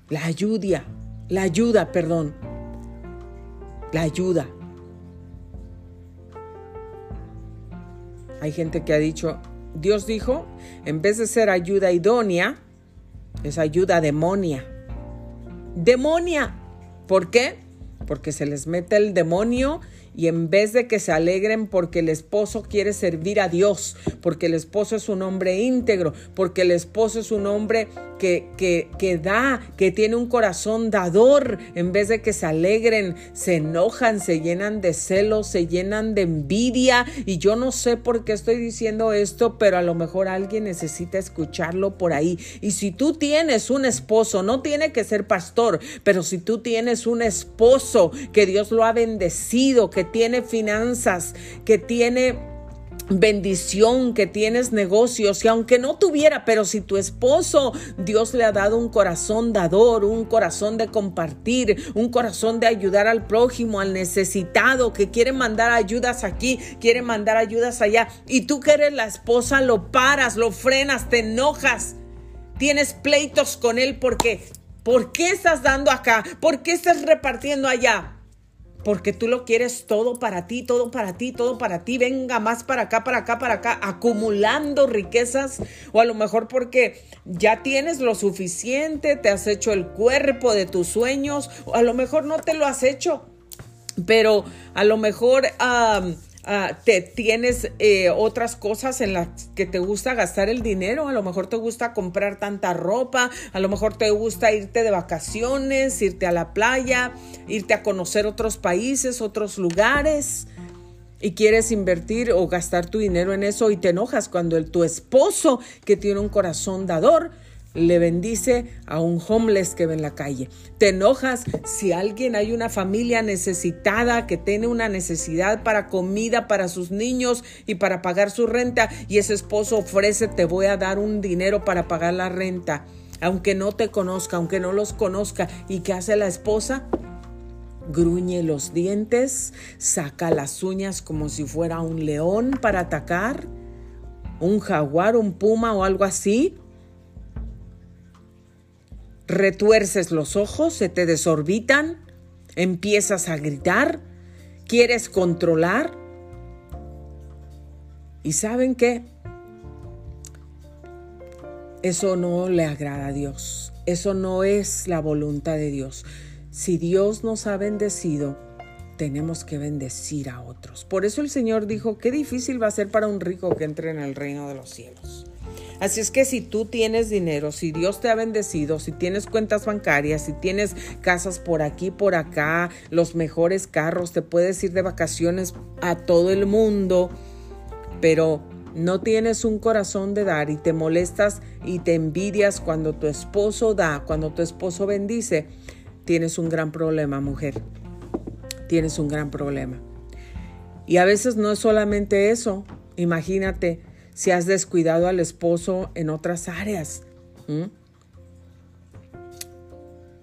la ayuda, la ayuda, perdón, la ayuda. Hay gente que ha dicho, Dios dijo, en vez de ser ayuda idónea, es ayuda demonia. Demonia. ¿Por qué? Porque se les mete el demonio y en vez de que se alegren porque el esposo quiere servir a Dios, porque el esposo es un hombre íntegro, porque el esposo es un hombre que, que, que da, que tiene un corazón dador, en vez de que se alegren, se enojan, se llenan de celos, se llenan de envidia y yo no sé por qué estoy diciendo esto, pero a lo mejor alguien necesita escucharlo por ahí. Y si tú tienes un esposo, no tiene que ser pastor, pero si tú tienes un esposo que Dios lo ha bendecido, que tiene finanzas, que tiene bendición, que tienes negocios y aunque no tuviera, pero si tu esposo Dios le ha dado un corazón dador, un corazón de compartir, un corazón de ayudar al prójimo, al necesitado, que quiere mandar ayudas aquí, quiere mandar ayudas allá y tú que eres la esposa lo paras, lo frenas, te enojas, tienes pleitos con él porque ¿por qué estás dando acá? ¿Por qué estás repartiendo allá? Porque tú lo quieres todo para ti, todo para ti, todo para ti, venga más para acá, para acá, para acá, acumulando riquezas, o a lo mejor porque ya tienes lo suficiente, te has hecho el cuerpo de tus sueños, o a lo mejor no te lo has hecho, pero a lo mejor... Ah, te tienes eh, otras cosas en las que te gusta gastar el dinero, a lo mejor te gusta comprar tanta ropa, a lo mejor te gusta irte de vacaciones, irte a la playa, irte a conocer otros países, otros lugares y quieres invertir o gastar tu dinero en eso y te enojas cuando el, tu esposo que tiene un corazón dador le bendice a un homeless que ve en la calle. Te enojas si alguien hay una familia necesitada que tiene una necesidad para comida para sus niños y para pagar su renta y ese esposo ofrece te voy a dar un dinero para pagar la renta, aunque no te conozca, aunque no los conozca. ¿Y qué hace la esposa? Gruñe los dientes, saca las uñas como si fuera un león para atacar, un jaguar, un puma o algo así retuerces los ojos, se te desorbitan, empiezas a gritar, quieres controlar. ¿Y saben qué? Eso no le agrada a Dios. Eso no es la voluntad de Dios. Si Dios nos ha bendecido, tenemos que bendecir a otros. Por eso el Señor dijo, qué difícil va a ser para un rico que entre en el reino de los cielos. Así es que si tú tienes dinero, si Dios te ha bendecido, si tienes cuentas bancarias, si tienes casas por aquí, por acá, los mejores carros, te puedes ir de vacaciones a todo el mundo, pero no tienes un corazón de dar y te molestas y te envidias cuando tu esposo da, cuando tu esposo bendice, tienes un gran problema, mujer. Tienes un gran problema. Y a veces no es solamente eso. Imagínate, si has descuidado al esposo en otras áreas.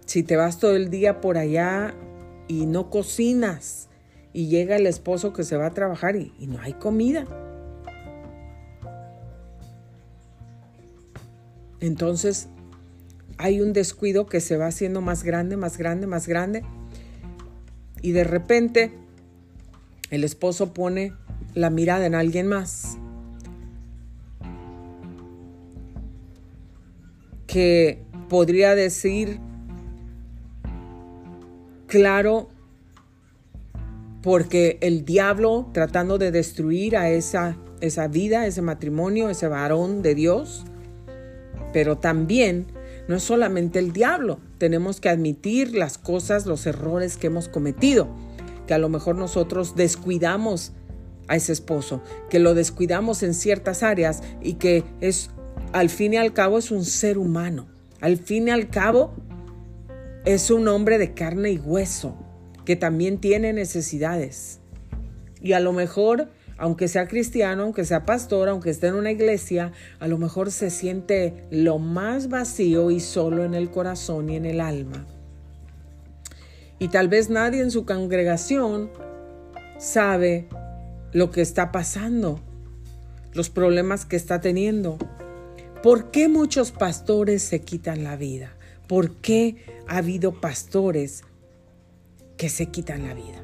Si te vas todo el día por allá y no cocinas y llega el esposo que se va a trabajar y, no hay comida. Entonces hay un descuido que se va haciendo más grande, más grande, más grande. Y de repente el esposo pone la mirada en alguien más que podría decir claro porque el diablo tratando de destruir a esa, esa vida, ese matrimonio, ese varón de Dios, pero también no es solamente el diablo, tenemos que admitir las cosas, los errores que hemos cometido, que a lo mejor nosotros descuidamos a ese esposo, que lo descuidamos en ciertas áreas y que es al fin y al cabo es un ser humano. Al fin y al cabo es un hombre de carne y hueso que también tiene necesidades. Y a lo mejor, aunque sea cristiano, aunque sea pastor, aunque esté en una iglesia, a lo mejor se siente lo más vacío y solo en el corazón y en el alma. Y tal vez nadie en su congregación sabe lo que está pasando, los problemas que está teniendo. ¿Por qué muchos pastores se quitan la vida? ¿Por qué ha habido pastores que se quitan la vida?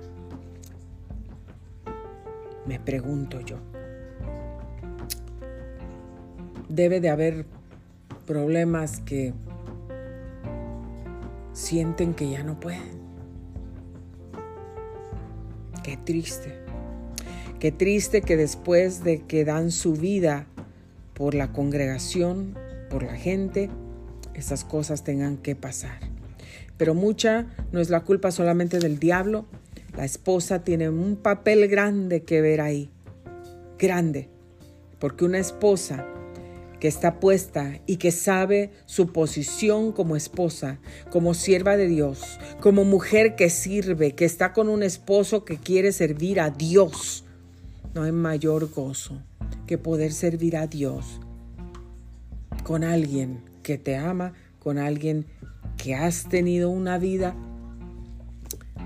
Me pregunto yo. Debe de haber problemas que sienten que ya no pueden, Qué triste. Qué triste que después de que dan su vida por la congregación, por la gente, esas cosas tengan que pasar. Pero mucha no es la culpa solamente del diablo. La esposa tiene un papel grande que ver ahí. Grande. Porque una esposa que está puesta y que sabe su posición como esposa, como sierva de Dios, como mujer que sirve, que está con un esposo que quiere servir a Dios. No hay mayor gozo que poder servir a Dios con alguien que te ama, con alguien que has tenido una vida.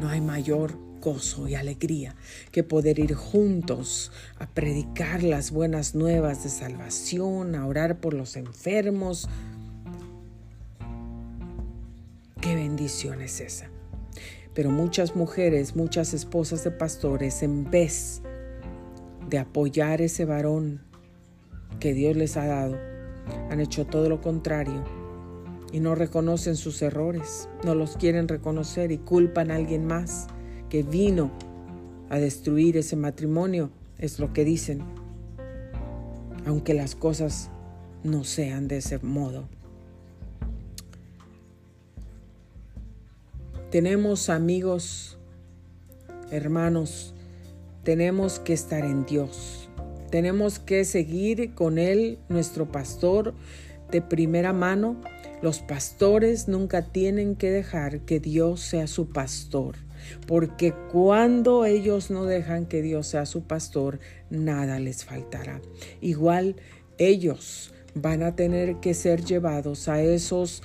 No hay mayor gozo y alegría que poder ir juntos a predicar las buenas nuevas de salvación, a orar por los enfermos. Qué bendición es esa. Pero muchas mujeres, muchas esposas de pastores, en vez de apoyar ese varón que Dios les ha dado, han hecho todo lo contrario y no reconocen sus errores, no los quieren reconocer y culpan a alguien más que vino a destruir ese matrimonio, es lo que dicen, aunque las cosas no sean de ese modo. Tenemos amigos, hermanos, tenemos que estar en Dios. Tenemos que seguir con Él, nuestro pastor, de primera mano. Los pastores nunca tienen que dejar que Dios sea su pastor. Porque cuando ellos no dejan que Dios sea su pastor, nada les faltará. Igual ellos van a tener que ser llevados a esos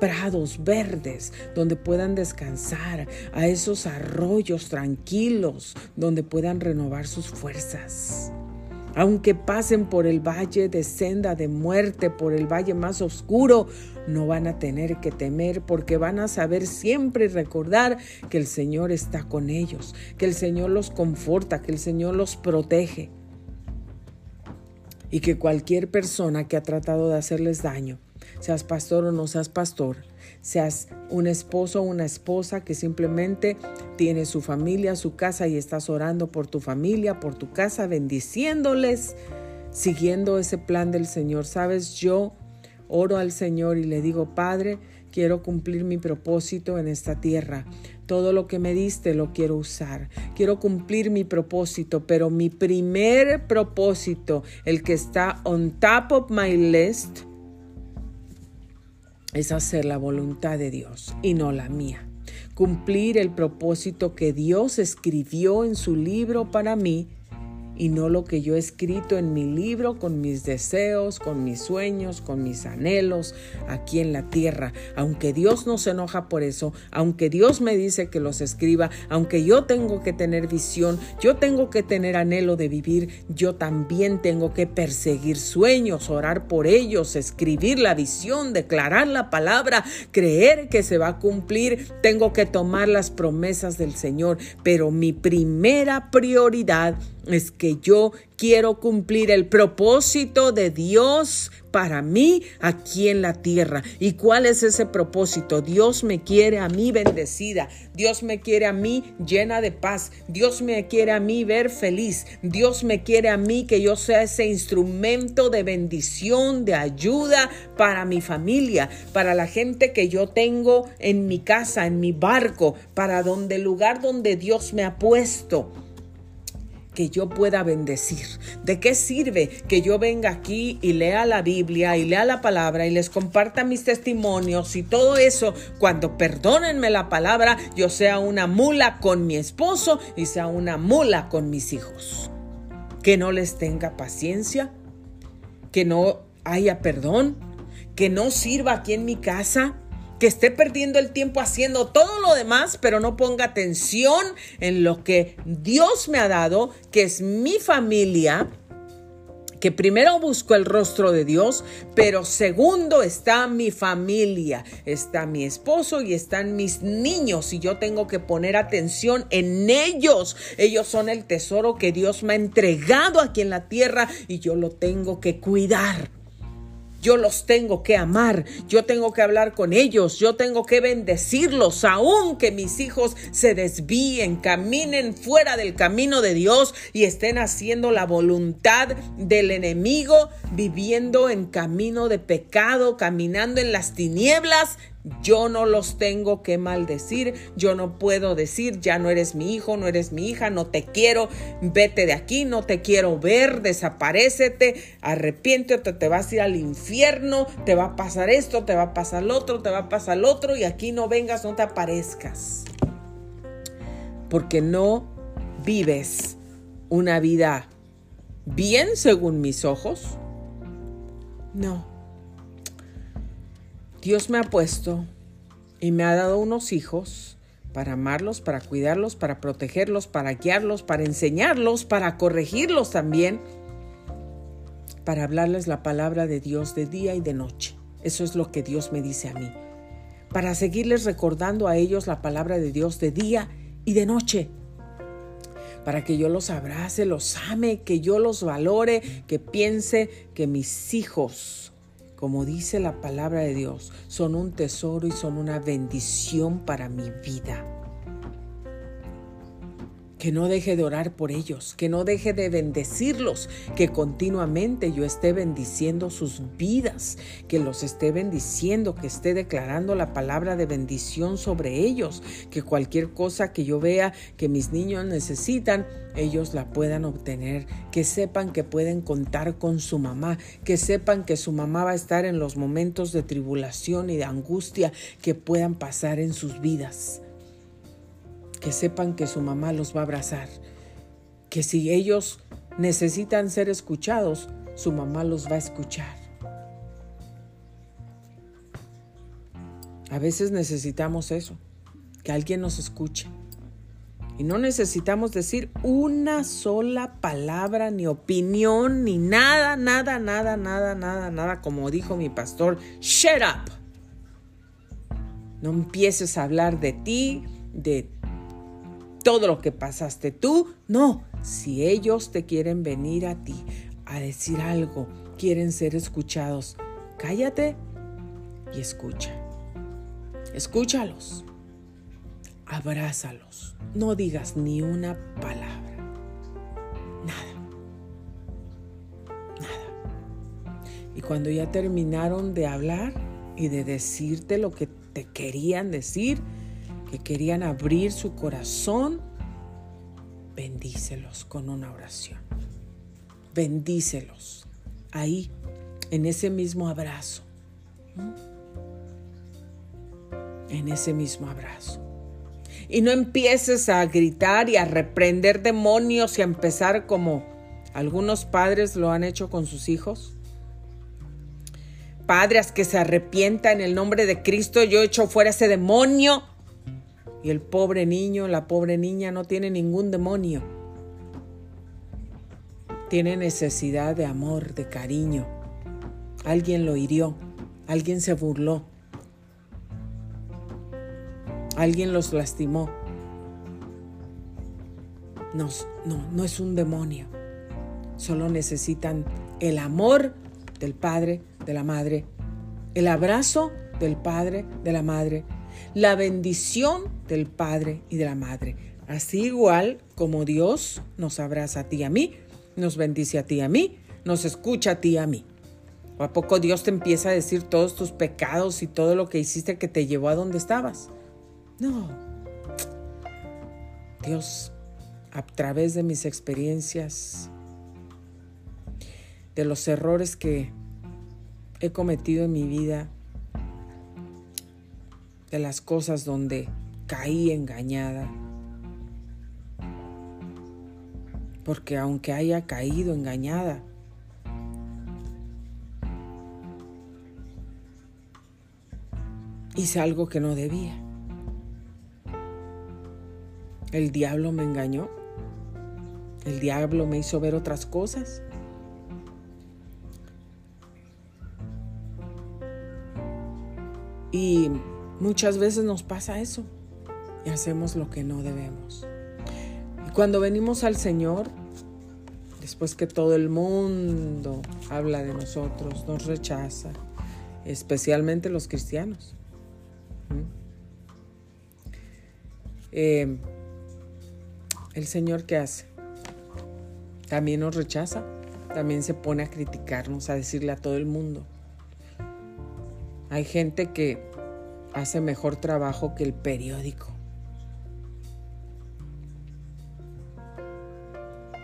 prados verdes donde puedan descansar, a esos arroyos tranquilos donde puedan renovar sus fuerzas. Aunque pasen por el valle de senda de muerte, por el valle más oscuro, no van a tener que temer porque van a saber siempre recordar que el Señor está con ellos, que el Señor los conforta, que el Señor los protege. Y que cualquier persona que ha tratado de hacerles daño, seas pastor o no seas pastor, seas un esposo o una esposa que simplemente tiene su familia, su casa y estás orando por tu familia, por tu casa, bendiciéndoles, siguiendo ese plan del Señor. Sabes, yo oro al Señor y le digo, Padre, quiero cumplir mi propósito en esta tierra. Todo lo que me diste lo quiero usar. Quiero cumplir mi propósito, pero mi primer propósito, el que está on top of my list, es hacer la voluntad de Dios y no la mía. Cumplir el propósito que Dios escribió en su libro para mí y no lo que yo he escrito en mi libro con mis deseos, con mis sueños, con mis anhelos aquí en la tierra. Aunque Dios no se enoja por eso, aunque Dios me dice que los escriba, aunque yo tengo que tener visión, yo tengo que tener anhelo de vivir, yo también tengo que perseguir sueños, orar por ellos, escribir la visión, declarar la palabra, creer que se va a cumplir, tengo que tomar las promesas del Señor, pero mi primera prioridad es que yo quiero cumplir el propósito de Dios para mí aquí en la tierra. ¿Y cuál es ese propósito? Dios me quiere a mí bendecida. Dios me quiere a mí llena de paz. Dios me quiere a mí ver feliz. Dios me quiere a mí que yo sea ese instrumento de bendición, de ayuda para mi familia, para la gente que yo tengo en mi casa, en mi barco, para donde el lugar donde Dios me ha puesto que yo pueda bendecir? ¿De qué sirve que yo venga aquí y lea la Biblia y lea la palabra y les comparta mis testimonios y todo eso cuando perdónenme la palabra yo sea una mula con mi esposo y sea una mula con mis hijos? Que no les tenga paciencia, que no haya perdón, que no sirva aquí en mi casa, que esté perdiendo el tiempo haciendo todo lo demás, pero no ponga atención en lo que Dios me ha dado, que es mi familia, que primero busco el rostro de Dios, pero segundo está mi familia, está mi esposo y están mis niños y yo tengo que poner atención en ellos. Ellos son el tesoro que Dios me ha entregado aquí en la tierra y yo lo tengo que cuidar. Yo los tengo que amar, yo tengo que hablar con ellos, yo tengo que bendecirlos, aun que mis hijos se desvíen, caminen fuera del camino de Dios y estén haciendo la voluntad del enemigo, viviendo en camino de pecado, caminando en las tinieblas. Yo no los tengo que maldecir, yo no puedo decir, ya no eres mi hijo, no eres mi hija, no te quiero, vete de aquí, no te quiero ver, desaparecete, arrepiéntete, te vas a ir al infierno, te va a pasar esto, te va a pasar lo otro, te va a pasar lo otro y aquí no vengas, no te aparezcas. Porque no vives una vida bien según mis ojos. No. Dios me ha puesto y me ha dado unos hijos para amarlos, para cuidarlos, para protegerlos, para guiarlos, para enseñarlos, para corregirlos también, para hablarles la palabra de Dios de día y de noche. Eso es lo que Dios me dice a mí. Para seguirles recordando a ellos la palabra de Dios de día y de noche. Para que yo los abrace, los ame, que yo los valore, que piense que mis hijos como dice la palabra de Dios, son un tesoro y son una bendición para mi vida que no deje de orar por ellos, que no deje de bendecirlos, que continuamente yo esté bendiciendo sus vidas, que los esté bendiciendo, que esté declarando la palabra de bendición sobre ellos, que cualquier cosa que yo vea que mis niños necesitan, ellos la puedan obtener, que sepan que pueden contar con su mamá, que sepan que su mamá va a estar en los momentos de tribulación y de angustia que puedan pasar en sus vidas que sepan que su mamá los va a abrazar, que si ellos necesitan ser escuchados, su mamá los va a escuchar. A veces necesitamos eso, que alguien nos escuche. Y no necesitamos decir una sola palabra, ni opinión, ni nada, nada, nada, nada, nada, nada, como dijo mi pastor, shut up. No empieces a hablar de ti, de todo lo que pasaste tú. No, si ellos te quieren venir a ti a decir algo, quieren ser escuchados, cállate y escucha. Escúchalos. Abrázalos. No digas ni una palabra. Nada. Nada. Y cuando ya terminaron de hablar y de decirte lo que te querían decir, que querían abrir su corazón, bendícelos con una oración. Bendícelos ahí, en ese mismo abrazo. En ese mismo abrazo. Y no empieces a gritar y a reprender demonios y a empezar como algunos padres lo han hecho con sus hijos. Padres que se arrepienta en el nombre de Cristo, yo echo fuera ese demonio y el pobre niño, la pobre niña no tiene ningún demonio. Tiene necesidad de amor, de cariño. Alguien lo hirió, alguien se burló, alguien los lastimó. No, no, no es un demonio. Solo necesitan el amor del padre, de la madre, el abrazo del padre, de la madre, la bendición del Padre y de la Madre. Así igual como Dios nos abraza a ti y a mí, nos bendice a ti y a mí, nos escucha a ti y a mí. ¿O a poco Dios te empieza a decir todos tus pecados y todo lo que hiciste que te llevó a donde estabas? No. Dios, a través de mis experiencias, de los errores que he cometido en mi vida, de las cosas donde caí engañada. Porque aunque haya caído engañada, hice algo que no debía. El diablo me engañó. El diablo me hizo ver otras cosas. Y Muchas veces nos pasa eso y hacemos lo que no debemos. Y cuando venimos al Señor, después que todo el mundo habla de nosotros, nos rechaza, especialmente los cristianos. Eh, el Señor qué hace? También nos rechaza, también se pone a criticarnos, a decirle a todo el mundo. Hay gente que hace mejor trabajo que el periódico,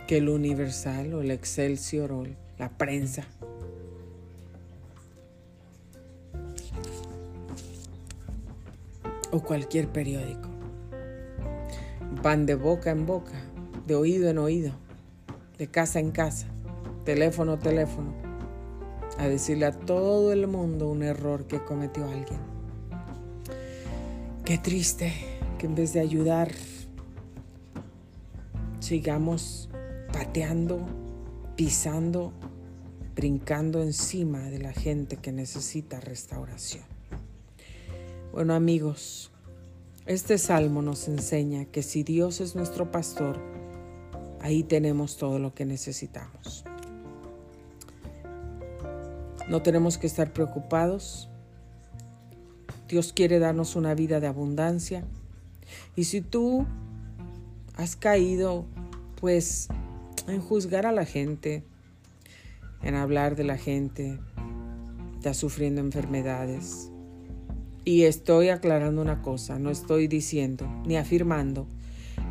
que el Universal o el Excelsior o la prensa. O cualquier periódico. Van de boca en boca, de oído en oído, de casa en casa, teléfono a teléfono, a decirle a todo el mundo un error que cometió alguien. Qué triste que en vez de ayudar, sigamos pateando, pisando, brincando encima de la gente que necesita restauración. Bueno amigos, este salmo nos enseña que si Dios es nuestro pastor, ahí tenemos todo lo que necesitamos. No tenemos que estar preocupados. Dios quiere darnos una vida de abundancia. Y si tú has caído, pues, en juzgar a la gente, en hablar de la gente, estás sufriendo enfermedades, y estoy aclarando una cosa, no estoy diciendo ni afirmando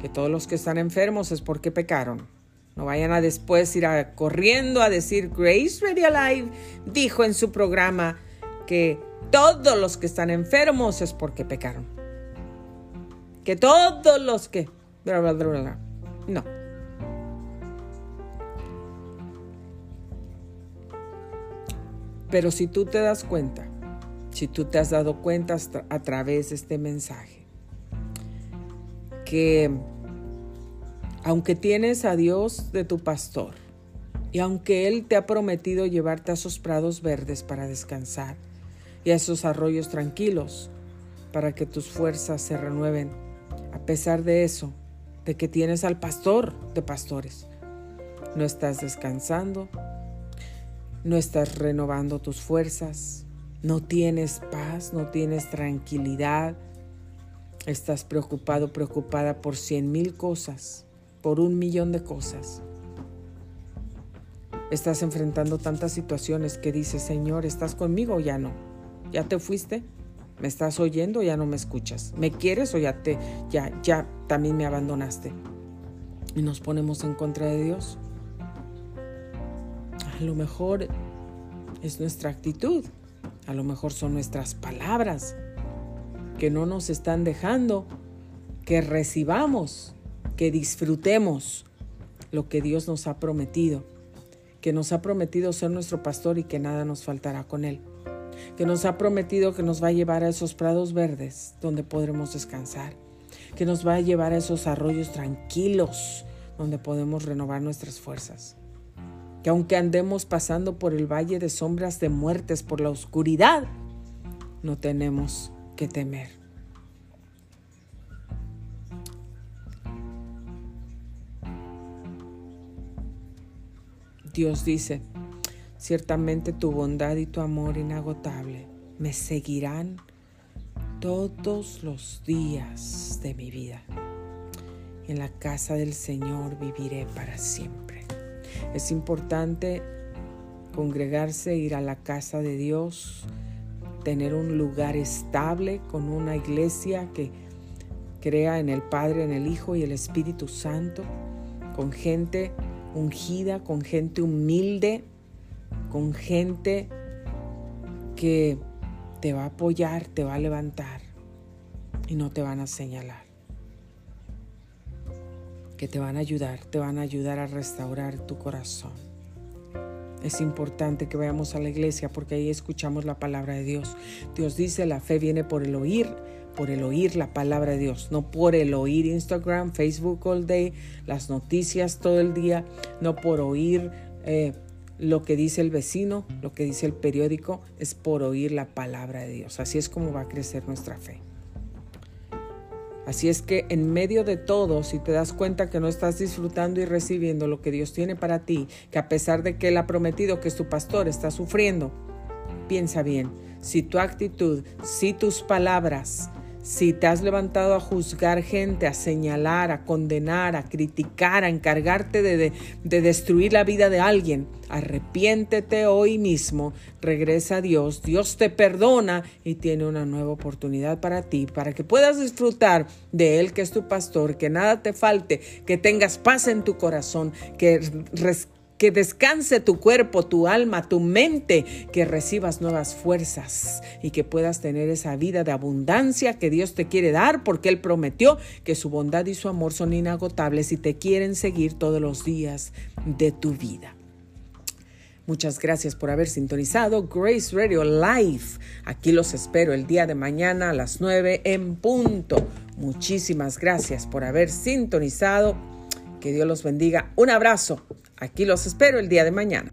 que todos los que están enfermos es porque pecaron. No vayan a después ir corriendo a decir Grace Radio Live dijo en su programa que todos los que están enfermos es porque pecaron. Que todos los que... No. Pero si tú te das cuenta si tú te has dado cuenta a través de este mensaje, que aunque tienes a Dios de tu pastor, y aunque Él te ha prometido llevarte a esos prados verdes para descansar y a esos arroyos tranquilos para que tus fuerzas se renueven, a pesar de eso, de que tienes al pastor de pastores, no estás descansando, no estás renovando tus fuerzas, no tienes paz, no tienes tranquilidad, estás preocupado, preocupada por cien mil cosas, por un millón de cosas. Estás enfrentando tantas situaciones que dices, Señor, ¿estás conmigo o ya no? ¿Ya te fuiste? ¿Me estás oyendo ya no me escuchas? ¿Me quieres o ya te ya ya también me abandonaste? Y nos ponemos en contra de Dios. A lo mejor es nuestra actitud. A lo mejor son nuestras palabras que no nos están dejando que recibamos, que disfrutemos lo que Dios nos ha prometido, que nos ha prometido ser nuestro pastor y que nada nos faltará con Él, que nos ha prometido que nos va a llevar a esos prados verdes donde podremos descansar, que nos va a llevar a esos arroyos tranquilos donde podemos renovar nuestras fuerzas que aunque andemos pasando por el valle de sombras de muertes, por la oscuridad, no tenemos que temer. Dios dice, ciertamente tu bondad y tu amor inagotable me seguirán todos los días de mi vida. En la casa del Señor viviré para siempre. Es importante congregarse, ir a la casa de Dios, tener un lugar estable con una iglesia que crea en el Padre, en el Hijo y el Espíritu Santo, con gente ungida, con gente humilde, con gente que te va a apoyar, te va a levantar y no te van a señalar que te van a ayudar, te van a ayudar a restaurar tu corazón. Es importante que vayamos a la iglesia porque ahí escuchamos la palabra de Dios. Dios dice, la fe viene por el oír, por el oír la palabra de Dios, no por el oír Instagram, Facebook all day, las noticias todo el día, no por oír eh, lo que dice el vecino, lo que dice el periódico, es por oír la palabra de Dios. Así es como va a crecer nuestra fe. Así es que en medio de todo, si te das cuenta que no estás disfrutando y recibiendo lo que Dios tiene para ti, que a pesar de que Él ha prometido que es tu pastor, está sufriendo, piensa bien, si tu actitud, si tus palabras, si te has levantado a juzgar gente, a señalar, a condenar, a criticar, a encargarte de, de, destruir la vida de alguien, arrepiéntete hoy mismo, regresa a Dios, Dios te perdona y tiene una nueva oportunidad para ti, para que puedas disfrutar de Él que es tu pastor, que nada te falte, que tengas paz en tu corazón, que que descanse tu cuerpo, tu alma, tu mente, que recibas nuevas fuerzas y que puedas tener esa vida de abundancia que Dios te quiere dar porque Él prometió que su bondad y su amor son inagotables y te quieren seguir todos los días de tu vida. Muchas gracias por haber sintonizado Grace Radio Live. Aquí los espero el día de mañana a las 9 en punto. Muchísimas gracias por haber sintonizado. Que Dios los bendiga. Un abrazo. Aquí los espero el día de mañana.